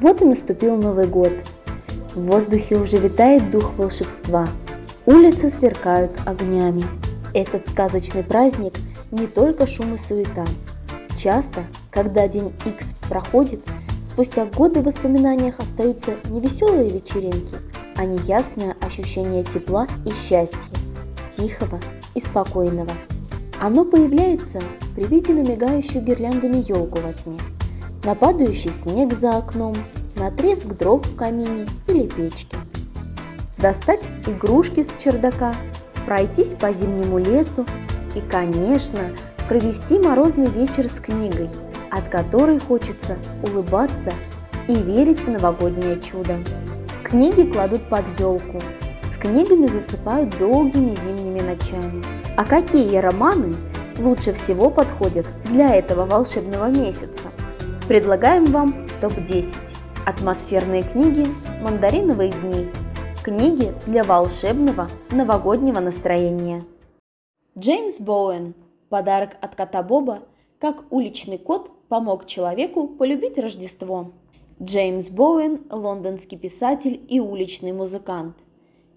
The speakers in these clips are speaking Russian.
Вот и наступил Новый год. В воздухе уже витает дух волшебства. Улицы сверкают огнями. Этот сказочный праздник не только шум и суета. Часто, когда день X проходит, спустя годы в воспоминаниях остаются не веселые вечеринки, а неясное ощущение тепла и счастья, тихого и спокойного. Оно появляется при виде на мигающую гирляндами елку во тьме – на падающий снег за окном, на треск дров в камине или печке. Достать игрушки с чердака, пройтись по зимнему лесу и, конечно, провести морозный вечер с книгой, от которой хочется улыбаться и верить в новогоднее чудо. Книги кладут под елку, с книгами засыпают долгими зимними ночами. А какие романы лучше всего подходят для этого волшебного месяца? Предлагаем вам топ-10. Атмосферные книги «Мандариновые дни». Книги для волшебного новогоднего настроения. Джеймс Боуэн. Подарок от кота Боба. Как уличный кот помог человеку полюбить Рождество. Джеймс Боуэн – лондонский писатель и уличный музыкант.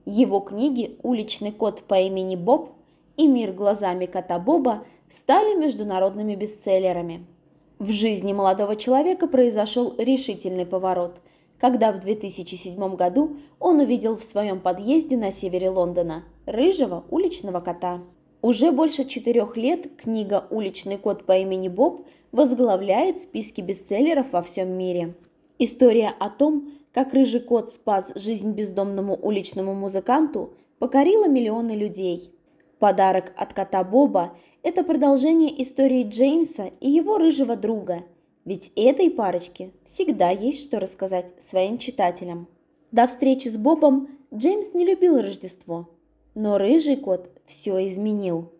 Его книги «Уличный кот по имени Боб» и «Мир глазами кота Боба» стали международными бестселлерами – в жизни молодого человека произошел решительный поворот, когда в 2007 году он увидел в своем подъезде на севере Лондона рыжего уличного кота. Уже больше четырех лет книга «Уличный кот по имени Боб» возглавляет списки бестселлеров во всем мире. История о том, как рыжий кот спас жизнь бездомному уличному музыканту, покорила миллионы людей. Подарок от кота Боба это продолжение истории Джеймса и его рыжего друга, ведь этой парочке всегда есть что рассказать своим читателям. До встречи с Бобом Джеймс не любил Рождество, но рыжий кот все изменил.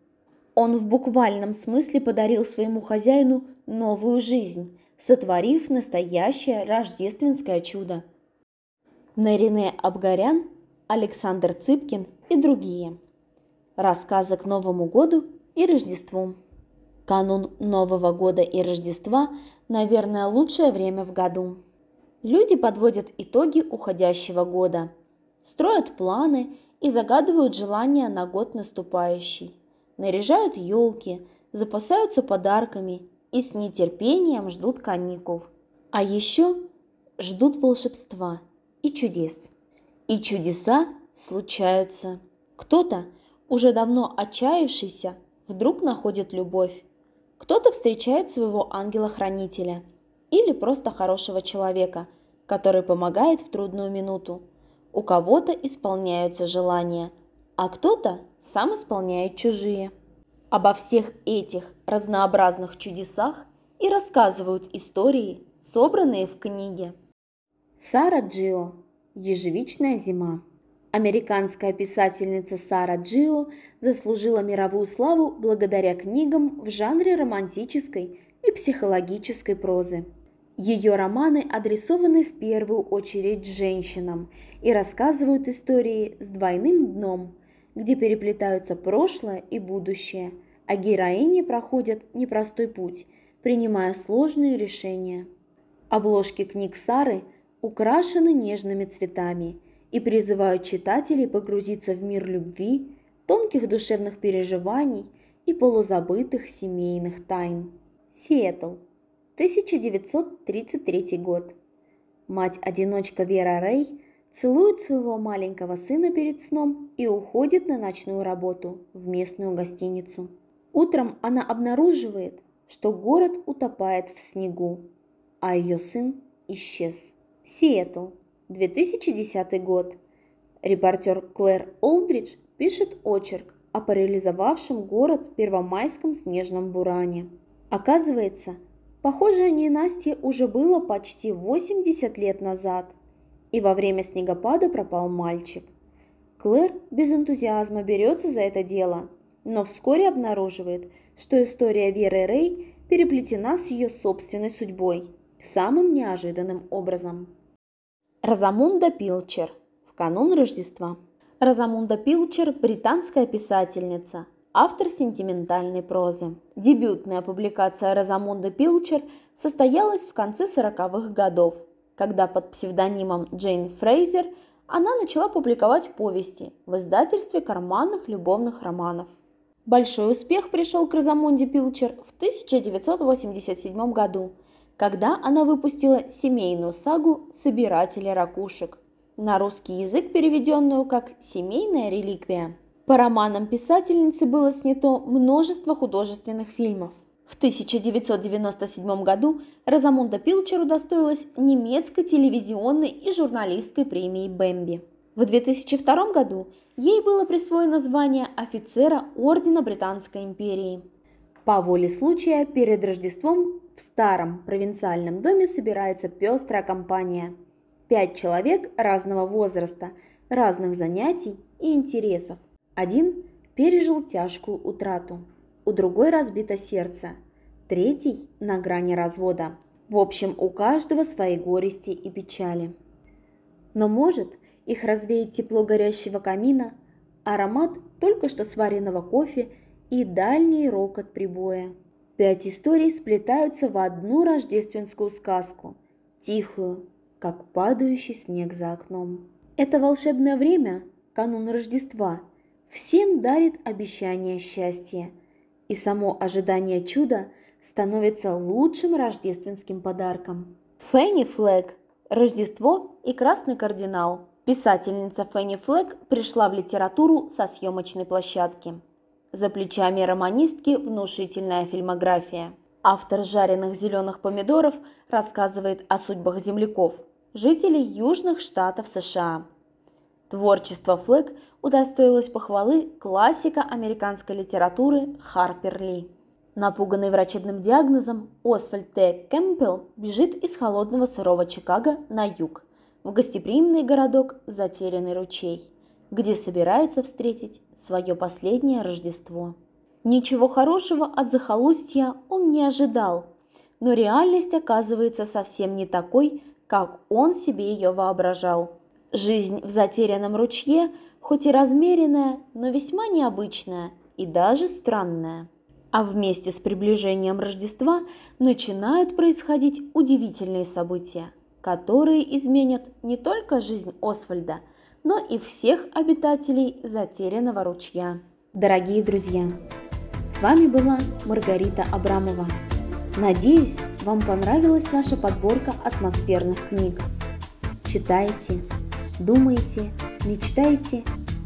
Он в буквальном смысле подарил своему хозяину новую жизнь, сотворив настоящее рождественское чудо. Нарине Абгарян, Александр Цыпкин и другие. Рассказы к Новому году и Рождеству. Канун Нового года и Рождества, наверное, лучшее время в году. Люди подводят итоги уходящего года, строят планы и загадывают желания на год наступающий, наряжают елки, запасаются подарками и с нетерпением ждут каникул. А еще ждут волшебства и чудес. И чудеса случаются. Кто-то, уже давно отчаявшийся, вдруг находит любовь. Кто-то встречает своего ангела-хранителя или просто хорошего человека, который помогает в трудную минуту. У кого-то исполняются желания, а кто-то сам исполняет чужие. Обо всех этих разнообразных чудесах и рассказывают истории, собранные в книге. Сара Джио. Ежевичная зима. Американская писательница Сара Джио заслужила мировую славу благодаря книгам в жанре романтической и психологической прозы. Ее романы адресованы в первую очередь женщинам и рассказывают истории с двойным дном, где переплетаются прошлое и будущее, а героини проходят непростой путь, принимая сложные решения. Обложки книг Сары украшены нежными цветами – и призывают читателей погрузиться в мир любви, тонких душевных переживаний и полузабытых семейных тайн. Сиэтл, 1933 год. Мать-одиночка Вера Рэй целует своего маленького сына перед сном и уходит на ночную работу в местную гостиницу. Утром она обнаруживает, что город утопает в снегу, а ее сын исчез. Сиэтл, 2010 год. Репортер Клэр Олдридж пишет очерк о парализовавшем город первомайском снежном буране. Оказывается, похожее ненастье уже было почти 80 лет назад, и во время снегопада пропал мальчик. Клэр без энтузиазма берется за это дело, но вскоре обнаруживает, что история Веры Рэй переплетена с ее собственной судьбой самым неожиданным образом. Розамунда Пилчер. В канун Рождества. Розамунда Пилчер – британская писательница, автор сентиментальной прозы. Дебютная публикация Розамунды Пилчер состоялась в конце 40-х годов. когда под псевдонимом Джейн Фрейзер она начала публиковать повести в издательстве карманных любовных романов. Большой успех пришел к Розамунде Пилчер в 1987 году, когда она выпустила семейную сагу «Собиратели ракушек», на русский язык переведенную как «Семейная реликвия». По романам писательницы было снято множество художественных фильмов. В 1997 году Розамунда Пилчер удостоилась немецкой телевизионной и журналистской премии «Бэмби». В 2002 году ей было присвоено звание офицера Ордена Британской империи. По воле случая перед Рождеством в старом провинциальном доме собирается пестрая компания. Пять человек разного возраста, разных занятий и интересов. Один пережил тяжкую утрату, у другой разбито сердце, третий на грани развода. В общем, у каждого свои горести и печали. Но может – их развеет тепло горящего камина, аромат только что сваренного кофе и дальний рокот прибоя. Пять историй сплетаются в одну рождественскую сказку, тихую, как падающий снег за окном. Это волшебное время, канун Рождества, всем дарит обещание счастья, и само ожидание чуда становится лучшим рождественским подарком. Фенни Флэг «Рождество и красный кардинал» Писательница Фенни Флэг пришла в литературу со съемочной площадки. За плечами романистки внушительная фильмография. Автор жареных зеленых помидоров рассказывает о судьбах земляков, жителей южных штатов США. Творчество Флэг удостоилось похвалы классика американской литературы Харпер Ли. Напуганный врачебным диагнозом, Освальд Т. Кэмпбелл бежит из холодного сырого Чикаго на юг в гостеприимный городок Затерянный ручей, где собирается встретить свое последнее Рождество. Ничего хорошего от захолустья он не ожидал, но реальность оказывается совсем не такой, как он себе ее воображал. Жизнь в затерянном ручье, хоть и размеренная, но весьма необычная и даже странная. А вместе с приближением Рождества начинают происходить удивительные события которые изменят не только жизнь Освальда, но и всех обитателей затерянного ручья. Дорогие друзья, с вами была Маргарита Абрамова. Надеюсь, вам понравилась наша подборка атмосферных книг. Читайте, думайте, мечтайте,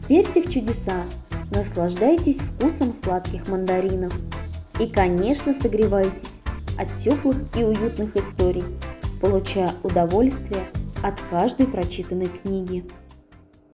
верьте в чудеса, наслаждайтесь вкусом сладких мандаринов и, конечно, согревайтесь от теплых и уютных историй – получая удовольствие от каждой прочитанной книги.